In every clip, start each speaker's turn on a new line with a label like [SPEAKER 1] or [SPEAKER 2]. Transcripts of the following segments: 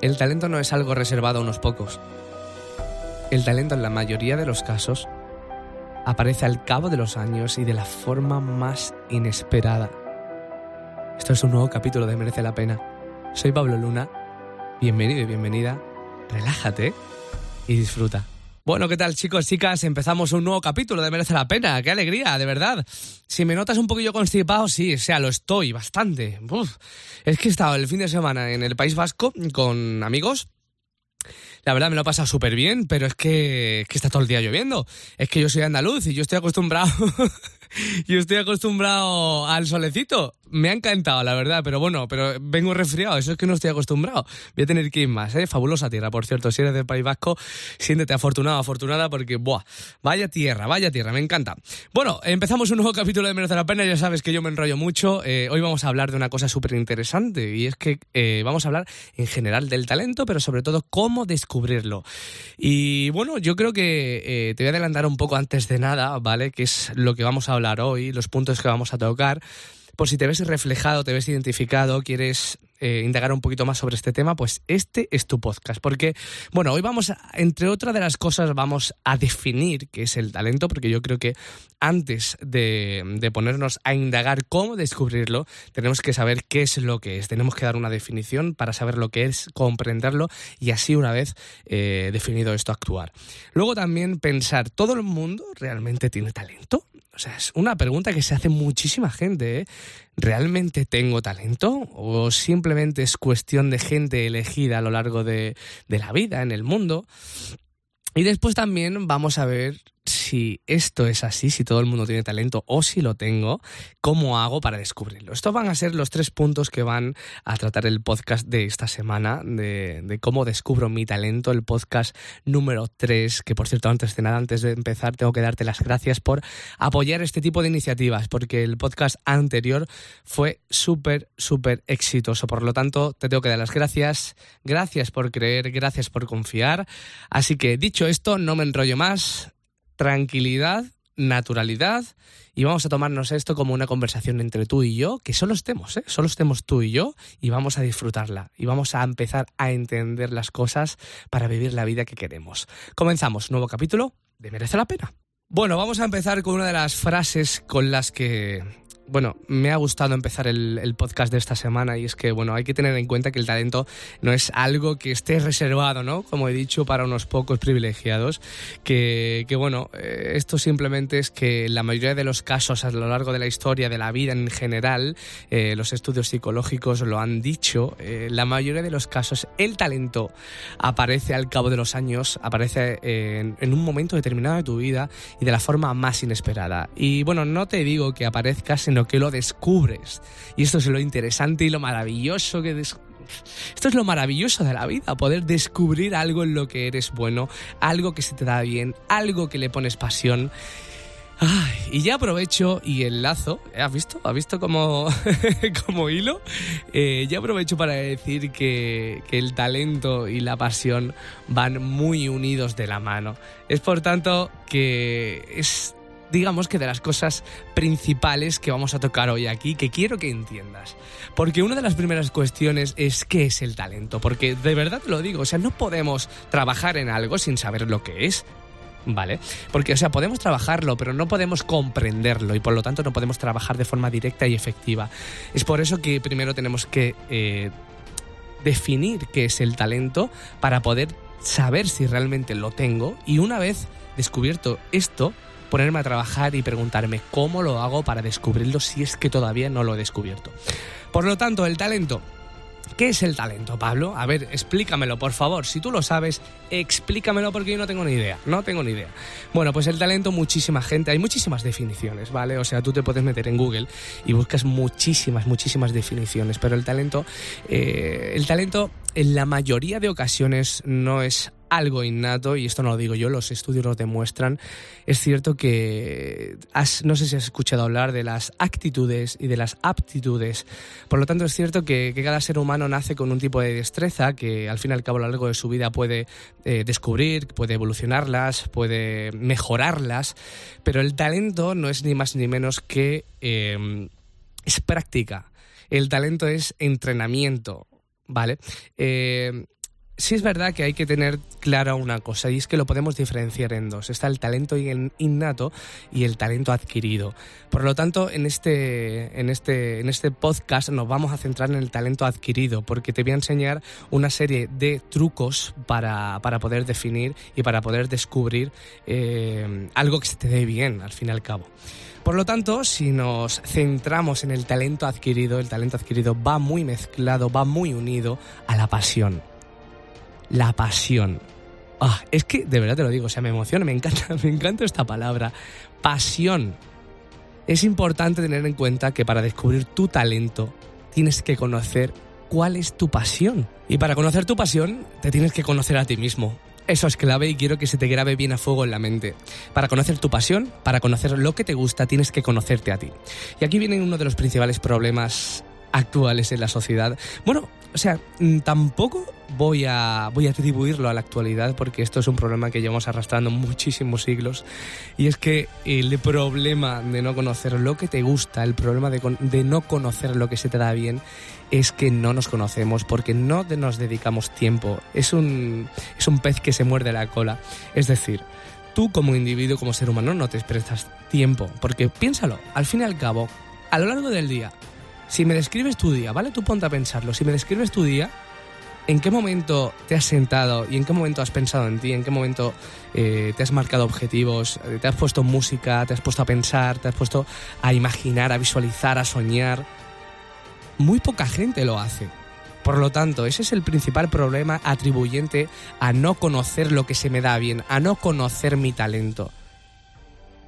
[SPEAKER 1] El talento no es algo reservado a unos pocos. El talento en la mayoría de los casos aparece al cabo de los años y de la forma más inesperada. Esto es un nuevo capítulo de Merece la Pena. Soy Pablo Luna. Bienvenido y bienvenida. Relájate y disfruta. Bueno, ¿qué tal chicos, chicas? Empezamos un nuevo capítulo de Merece la Pena. ¡Qué alegría, de verdad! Si me notas un poquillo constipado, sí, o sea, lo estoy bastante. Es que he estado el fin de semana en el País Vasco con amigos la verdad me lo he pasado súper bien, pero es que, que, está todo el día lloviendo. Es que yo soy andaluz y yo estoy acostumbrado. yo estoy acostumbrado al solecito me ha encantado, la verdad, pero bueno, pero vengo resfriado, eso es que no estoy acostumbrado. Voy a tener que ir más, ¿eh? Fabulosa tierra, por cierto, si eres del País Vasco, siéntete afortunado, afortunada, porque, buah, vaya tierra, vaya tierra, me encanta. Bueno, empezamos un nuevo capítulo de Merece la Pena, ya sabes que yo me enrollo mucho. Eh, hoy vamos a hablar de una cosa súper interesante, y es que eh, vamos a hablar en general del talento, pero sobre todo cómo descubrirlo. Y bueno, yo creo que eh, te voy a adelantar un poco antes de nada, ¿vale? Que es lo que vamos a hablar hoy, los puntos que vamos a tocar por si te ves reflejado, te ves identificado, quieres eh, indagar un poquito más sobre este tema, pues este es tu podcast. Porque, bueno, hoy vamos, a, entre otras de las cosas, vamos a definir qué es el talento, porque yo creo que antes de, ponernos a indagar cómo descubrirlo, tenemos que saber qué es lo que es. Tenemos que dar una definición para saber lo que es, comprenderlo y así una vez eh, definido esto actuar. Luego también pensar, ¿todo el mundo realmente tiene talento? O sea, es una pregunta que se hace muchísima gente. ¿eh? ¿Realmente tengo talento? ¿O simplemente es cuestión de gente elegida a lo largo de, de la vida, en el mundo? Y después también vamos a ver si esto es así, si todo el mundo tiene talento o si lo tengo, cómo hago para descubrirlo. Estos van a ser los tres puntos que van a tratar el podcast de esta semana, de, cómo descubro mi talento, el podcast número tres, que por cierto, antes de nada, antes de empezar, tengo que darte las gracias por apoyar este tipo de iniciativas, porque el podcast anterior fue súper, súper exitoso. Por lo tanto, te tengo que dar las gracias. Gracias por creer, gracias por confiar. Así que dicho esto, no me enrollo más tranquilidad, naturalidad y vamos a tomarnos esto como una conversación entre tú y yo, que solo estemos, ¿eh? solo estemos tú y yo y vamos a disfrutarla y vamos a empezar a entender las cosas para vivir la vida que queremos. Comenzamos, nuevo capítulo de Merece la Pena. Bueno, vamos a empezar con una de las frases con las que bueno, me ha gustado empezar el, podcast de esta semana y es que, bueno, hay que tener en cuenta que el talento no es algo que esté reservado, ¿no? Como he dicho, para unos pocos privilegiados, que, bueno, eh, esto simplemente es que la mayoría de los casos a lo largo de la historia, de la vida en general, eh, los estudios psicológicos lo han dicho, eh, la mayoría de los casos el talento aparece al cabo de los años, aparece en, en un momento determinado de tu vida y de la forma más inesperada. Y bueno, no te digo que aparezcas en sino que lo descubres. Y esto es lo interesante y lo maravilloso que... Esto es lo maravilloso de la vida, poder descubrir algo en lo que eres bueno, algo que se te da bien, algo que le pones pasión. y ya aprovecho y enlazo, ¿has visto? ¿Has visto como, como hilo? Eh, ya aprovecho para decir que, que, el talento y la pasión van muy unidos de la mano. Es por tanto que es digamos que de las cosas principales que vamos a tocar hoy aquí, que quiero que entiendas. Porque una de las primeras cuestiones es qué es el talento, porque de verdad lo digo, o sea, no podemos trabajar en algo sin saber lo que es. ¿Vale? Porque, o sea, podemos trabajarlo, pero no podemos comprenderlo y por lo tanto no podemos trabajar de forma directa y efectiva. Es por eso que primero tenemos que eh, definir qué es el talento para poder saber si realmente lo tengo y una vez descubierto esto, ponerme a trabajar y preguntarme cómo lo hago para descubrirlo si es que todavía no lo he descubierto. Por lo tanto, el talento ¿Qué es el talento, Pablo? A ver, explícamelo, por favor. Si tú lo sabes, explícamelo porque yo no tengo ni idea. No tengo ni idea. Bueno, pues el talento, muchísima gente, hay muchísimas definiciones, ¿vale? O sea, tú te puedes meter en Google y buscas muchísimas, muchísimas definiciones, pero el talento, eh, el talento en la mayoría de ocasiones no es algo innato, y esto no lo digo yo, los estudios lo demuestran, es cierto que no sé si has escuchado hablar de las actitudes y de las aptitudes. Por lo tanto, es cierto que, cada ser humano nace con un tipo de destreza que al fin y al cabo a lo largo de su vida puede eh, descubrir, puede evolucionarlas, puede mejorarlas, pero el talento no es ni más ni menos que eh, es práctica. El talento es entrenamiento, ¿vale? Eh, sí es verdad que hay que tener clara una cosa y es que lo podemos diferenciar en dos. Está el talento innato y el talento adquirido. Por lo tanto, en este, en este, en este podcast nos vamos a centrar en el talento adquirido porque te voy a enseñar una serie de trucos para, poder definir y para poder descubrir eh, algo que se te dé bien al fin y al cabo. Por lo tanto, si nos centramos en el talento adquirido, el talento adquirido va muy mezclado, va muy unido a la pasión la pasión. Ah, es que de verdad te lo digo, o sea, me emociona, me encanta, me encanta esta palabra. Pasión. Es importante tener en cuenta que para descubrir tu talento tienes que conocer cuál es tu pasión. Y para conocer tu pasión te tienes que conocer a ti mismo. Eso es clave y quiero que se te grabe bien a fuego en la mente. Para conocer tu pasión, para conocer lo que te gusta, tienes que conocerte a ti. Y aquí viene uno de los principales problemas actuales en la sociedad. Bueno, o sea, mm, tampoco voy a, voy a atribuirlo a la actualidad porque esto es un problema que llevamos arrastrando muchísimos siglos y es que el problema de no conocer lo que te gusta, el problema de, de no conocer lo que se te da bien es que no nos conocemos porque no nos dedicamos tiempo. Es un, es un pez que se muerde la cola. Es decir, tú como individuo, como ser humano, no te prestas tiempo porque piénsalo, al fin y al cabo, a lo largo del día, si me describes tu día, ¿vale? Tú ponte a pensarlo. Si me describes tu día, ¿en qué momento te has sentado y en qué momento has pensado en ti? ¿En qué momento eh, te has marcado objetivos? Eh, ¿Te has puesto música? ¿Te has puesto a pensar? ¿Te has puesto a imaginar, a visualizar, a soñar? Muy poca gente lo hace. Por lo tanto, ese es el principal problema atribuyente a no conocer lo que se me da bien, a no conocer mi talento.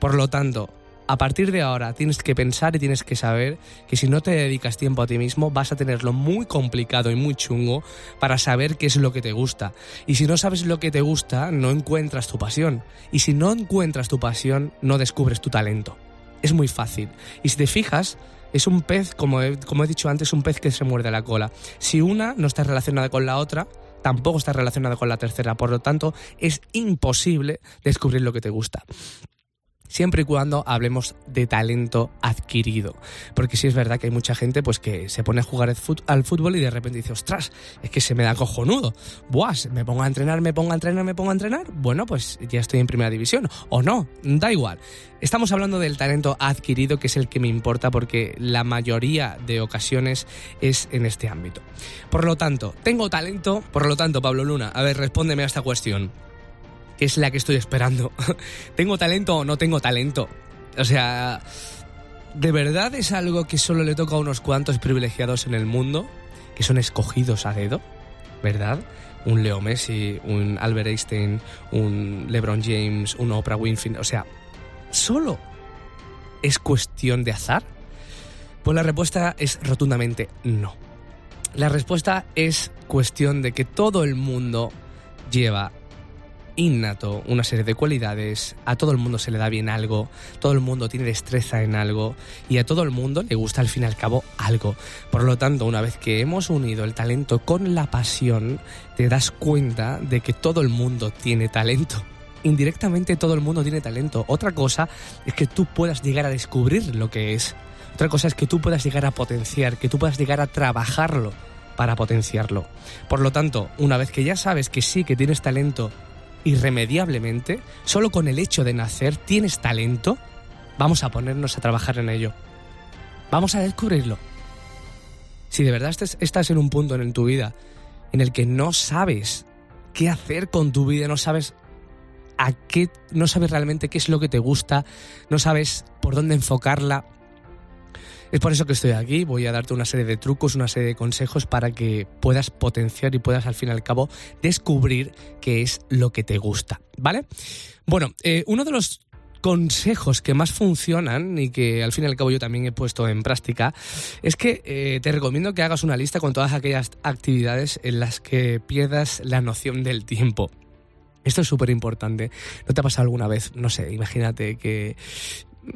[SPEAKER 1] Por lo tanto, a partir de ahora tienes que pensar y tienes que saber que si no te dedicas tiempo a ti mismo vas a tenerlo muy complicado y muy chungo para saber qué es lo que te gusta. Y si no sabes lo que te gusta, no encuentras tu pasión. Y si no encuentras tu pasión, no descubres tu talento. Es muy fácil. Y si te fijas, es un pez, como he, como he dicho antes, un pez que se muerde la cola. Si una no está relacionada con la otra, tampoco está relacionada con la tercera. Por lo tanto, es imposible descubrir lo que te gusta siempre y cuando hablemos de talento adquirido. Porque sí es verdad que hay mucha gente pues que se pone a jugar al fútbol y de repente dice, ostras, es que se me da cojonudo. Buah, me pongo a entrenar, me pongo a entrenar, me pongo a entrenar. Bueno, pues ya estoy en primera división. O no, da igual. Estamos hablando del talento adquirido, que es el que me importa porque la mayoría de ocasiones es en este ámbito. Por lo tanto, tengo talento, por lo tanto, Pablo Luna, a ver, respóndeme a esta cuestión que es la que estoy esperando. ¿Tengo talento o no tengo talento? O sea, ¿de verdad es algo que solo le toca a unos cuantos privilegiados en el mundo? Que son escogidos a dedo, ¿verdad? Un Leo Messi, un Albert Einstein, un LeBron James, un Oprah Winfrey. O sea, ¿solo es cuestión de azar? Pues la respuesta es rotundamente no. La respuesta es cuestión de que todo el mundo lleva innato, una serie de cualidades, a todo el mundo se le da bien algo, todo el mundo tiene destreza en algo y a todo el mundo le gusta al fin y al cabo algo. Por lo tanto, una vez que hemos unido el talento con la pasión, te das cuenta de que todo el mundo tiene talento. Indirectamente todo el mundo tiene talento. Otra cosa es que tú puedas llegar a descubrir lo que es. Otra cosa es que tú puedas llegar a potenciar, que tú puedas llegar a trabajarlo para potenciarlo. Por lo tanto, una vez que ya sabes que sí, que tienes talento irremediablemente, solo con el hecho de nacer, tienes talento, vamos a ponernos a trabajar en ello. Vamos a descubrirlo. Si de verdad estás en un punto en tu vida en el que no sabes qué hacer con tu vida, no sabes a qué, no sabes realmente qué es lo que te gusta, no sabes por dónde enfocarla, es por eso que estoy aquí, voy a darte una serie de trucos, una serie de consejos para que puedas potenciar y puedas al fin y al cabo descubrir qué es lo que te gusta, ¿vale? Bueno, eh, uno de los consejos que más funcionan y que al fin y al cabo yo también he puesto en práctica es que eh, te recomiendo que hagas una lista con todas aquellas actividades en las que pierdas la noción del tiempo. Esto es súper importante. ¿No te ha pasado alguna vez? No sé, imagínate que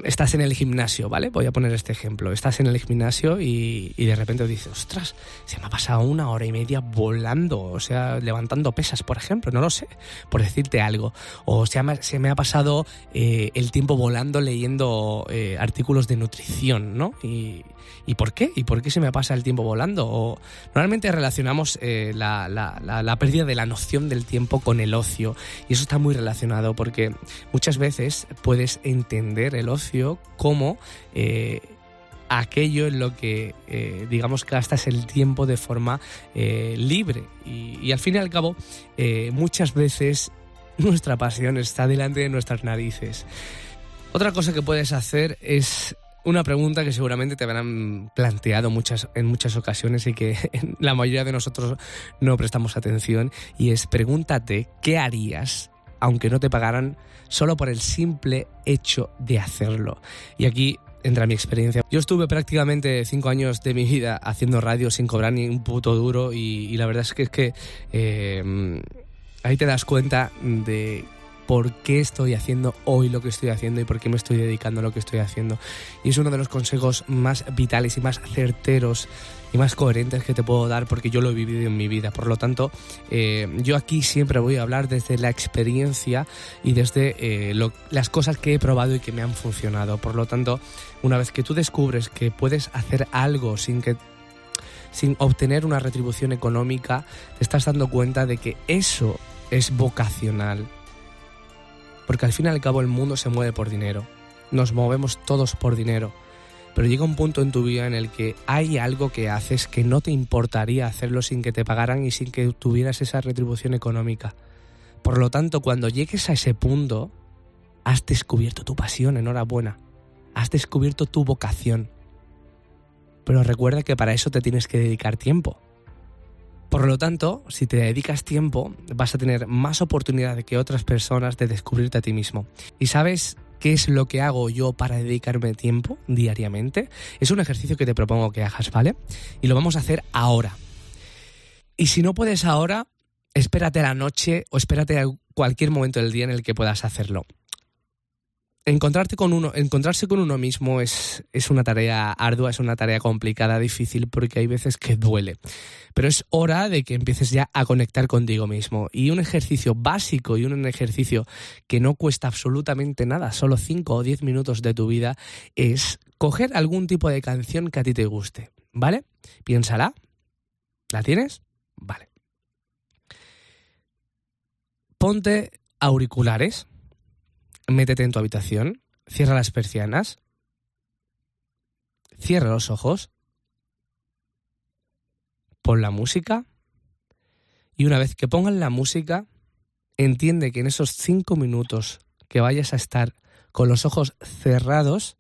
[SPEAKER 1] estás en el gimnasio, ¿vale? Voy a poner este ejemplo. Estás en el gimnasio y, de repente dices, ostras, se me ha pasado una hora y media volando, o sea, levantando pesas, por ejemplo, no lo sé, por decirte algo. O sea, se me ha pasado eh, el tiempo volando leyendo eh, artículos de nutrición, ¿no? Y, ¿Y por qué? ¿Y por qué se me pasa el tiempo volando? Normalmente relacionamos eh, la, la, pérdida de la noción del tiempo con el ocio y eso está muy relacionado porque muchas veces puedes entender el ocio como... Eh, aquello en lo que, eh, digamos, gastas el tiempo de forma libre. Y, y, al fin y al cabo, muchas veces nuestra pasión está delante de nuestras narices. Otra cosa que puedes hacer es una pregunta que seguramente te habrán planteado muchas, en muchas ocasiones y que la mayoría de nosotros no prestamos atención y es pregúntate qué harías aunque no te pagaran solo por el simple hecho de hacerlo. Y aquí entra mi experiencia. Yo estuve prácticamente cinco años de mi vida haciendo radio sin cobrar ni un puto duro y, la verdad es que es que eh, ahí te das cuenta de por qué estoy haciendo hoy lo que estoy haciendo y por qué me estoy dedicando a lo que estoy haciendo. Y es uno de los consejos más vitales y más certeros y más coherentes que te puedo dar porque yo lo he vivido en mi vida. Por lo tanto, eh, yo aquí siempre voy a hablar desde la experiencia y desde eh, las cosas que he probado y que me han funcionado. Por lo tanto, una vez que tú descubres que puedes hacer algo sin que sin obtener una retribución económica, te estás dando cuenta de que eso es vocacional porque al fin y al cabo el mundo se mueve por dinero. Nos movemos todos por dinero. Pero llega un punto en tu vida en el que hay algo que haces que no te importaría hacerlo sin que te pagaran y sin que tuvieras esa retribución económica. Por lo tanto, cuando llegues a ese punto, has descubierto tu pasión, enhorabuena. Has descubierto tu vocación. Pero recuerda que para eso te tienes que dedicar tiempo. Por lo tanto, si te dedicas tiempo, vas a tener más oportunidad que otras personas de descubrirte a ti mismo. ¿Y sabes qué es lo que hago yo para dedicarme tiempo diariamente? Es un ejercicio que te propongo que hagas, ¿vale? Y lo vamos a hacer ahora. Y si no puedes ahora, espérate a la noche o espérate a cualquier momento del día en el que puedas hacerlo encontrarte con uno, encontrarse con uno mismo es, es, una tarea ardua, es una tarea complicada, difícil, porque hay veces que duele. Pero es hora de que empieces ya a conectar contigo mismo. Y un ejercicio básico y un ejercicio que no cuesta absolutamente nada, solo 5 o 10 minutos de tu vida, es coger algún tipo de canción que a ti te guste. ¿Vale? Piénsala. ¿La tienes? Vale. Ponte auriculares métete en tu habitación, cierra las persianas, cierra los ojos, pon la música y una vez que pongan la música, entiende que en esos cinco minutos que vayas a estar con los ojos cerrados,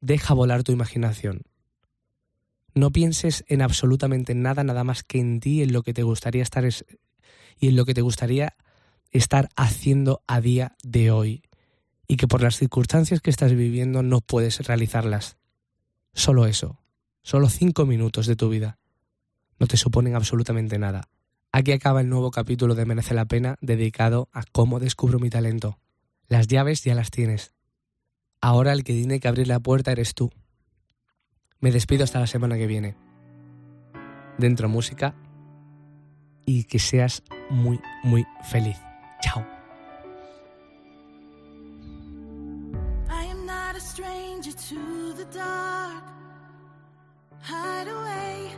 [SPEAKER 1] deja volar tu imaginación. No pienses en absolutamente nada, nada más que en ti, en lo que te gustaría estar y en lo que te gustaría estar haciendo a día de hoy y que por las circunstancias que estás viviendo no puedes realizarlas. Solo eso, solo cinco minutos de tu vida, no te suponen absolutamente nada. Aquí acaba el nuevo capítulo de Merece la Pena dedicado a cómo descubro mi talento. Las llaves ya las tienes. Ahora el que tiene que abrir la puerta eres tú. Me despido hasta la semana que viene. Dentro música y que seas muy, muy feliz. Chao. I am not a stranger to the dark. Hide away,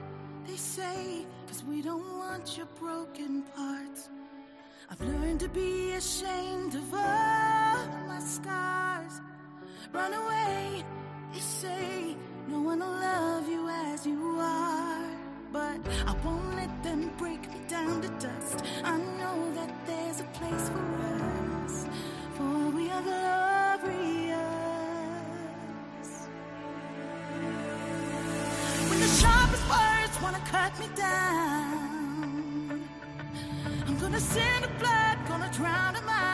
[SPEAKER 1] they say, cause we don't want your broken parts. I've learned to be ashamed of all my scars. Run away, they say, no one will love you as you are. But I won't let them break me down to dust. I know that there's a place for us, for we are glorious. When the sharpest words wanna cut me down, I'm gonna send a blood, gonna drown them out.